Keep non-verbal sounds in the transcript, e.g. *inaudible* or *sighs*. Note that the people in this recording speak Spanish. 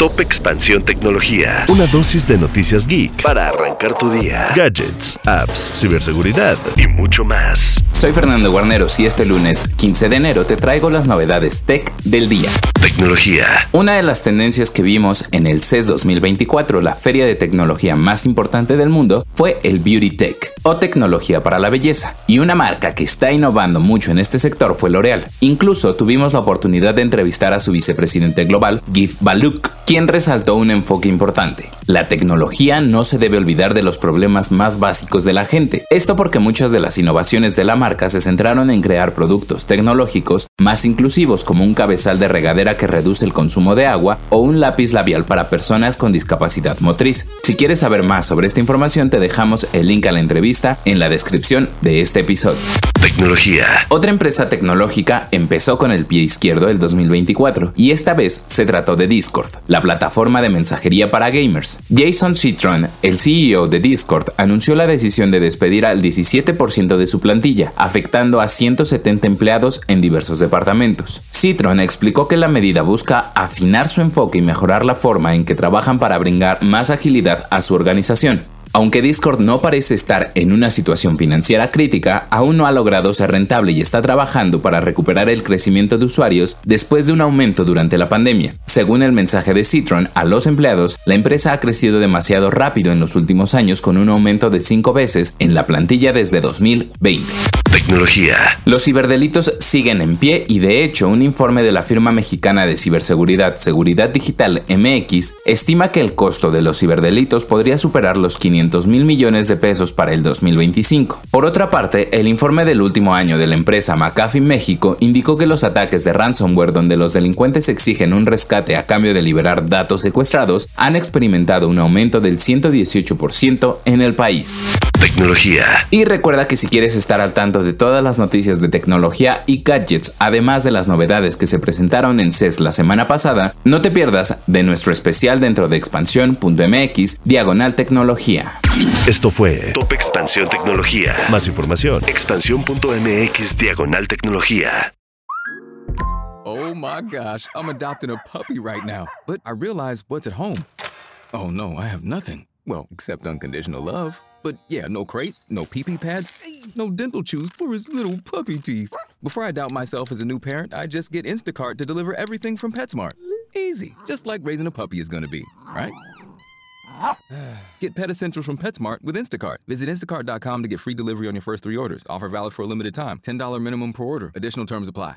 Top Expansión Tecnología. Una dosis de noticias geek para arrancar tu día. Gadgets, apps, ciberseguridad y mucho más. Soy Fernando Guarneros y este lunes 15 de enero te traigo las novedades tech del día. Tecnología. Una de las tendencias que vimos en el CES 2024, la feria de tecnología más importante del mundo, fue el Beauty Tech o tecnología para la belleza. Y una marca que está innovando mucho en este sector fue L'Oreal. Incluso tuvimos la oportunidad de entrevistar a su vicepresidente global, Gif Baluk, quien resaltó un enfoque importante. La tecnología no se debe olvidar de los problemas más básicos de la gente. Esto porque muchas de las innovaciones de la marca se centraron en crear productos tecnológicos más inclusivos como un cabezal de regadera que reduce el consumo de agua o un lápiz labial para personas con discapacidad motriz. Si quieres saber más sobre esta información te dejamos el link a la entrevista en la descripción de este episodio. Tecnología. Otra empresa tecnológica empezó con el pie izquierdo el 2024 y esta vez se trató de Discord, la plataforma de mensajería para gamers. Jason Citron, el CEO de Discord, anunció la decisión de despedir al 17% de su plantilla, afectando a 170 empleados en diversos departamentos. Citron explicó que la medida busca afinar su enfoque y mejorar la forma en que trabajan para brindar más agilidad a su organización. Aunque Discord no parece estar en una situación financiera crítica, aún no ha logrado ser rentable y está trabajando para recuperar el crecimiento de usuarios después de un aumento durante la pandemia. Según el mensaje de Citron a los empleados, la empresa ha crecido demasiado rápido en los últimos años con un aumento de 5 veces en la plantilla desde 2020. Tecnología. Los ciberdelitos siguen en pie y de hecho un informe de la firma mexicana de ciberseguridad Seguridad Digital MX estima que el costo de los ciberdelitos podría superar los 500 mil millones de pesos para el 2025. Por otra parte, el informe del último año de la empresa McAfee México indicó que los ataques de ransomware donde los delincuentes exigen un rescate a cambio de liberar datos secuestrados han experimentado un aumento del 118% en el país. Tecnología. Y recuerda que si quieres estar al tanto de todas las noticias de tecnología y gadgets, además de las novedades que se presentaron en CES la semana pasada, no te pierdas de nuestro especial dentro de expansión.mx diagonal tecnología. Esto fue Top Expansión Tecnología. Más información, expansión.mx diagonal tecnología. Oh my gosh, I'm adopting a puppy right now, but I realize what's at home. Oh no, I have nothing. Well, except unconditional love. But yeah, no crate, no pee pee pads, no dental chews for his little puppy teeth. Before I doubt myself as a new parent, I just get Instacart to deliver everything from PetSmart. Easy, just like raising a puppy is gonna be, right? *sighs* Get Pet Essentials from PetSmart with Instacart. Visit instacart.com to get free delivery on your first three orders. Offer valid for a limited time. $10 minimum per order. Additional terms apply.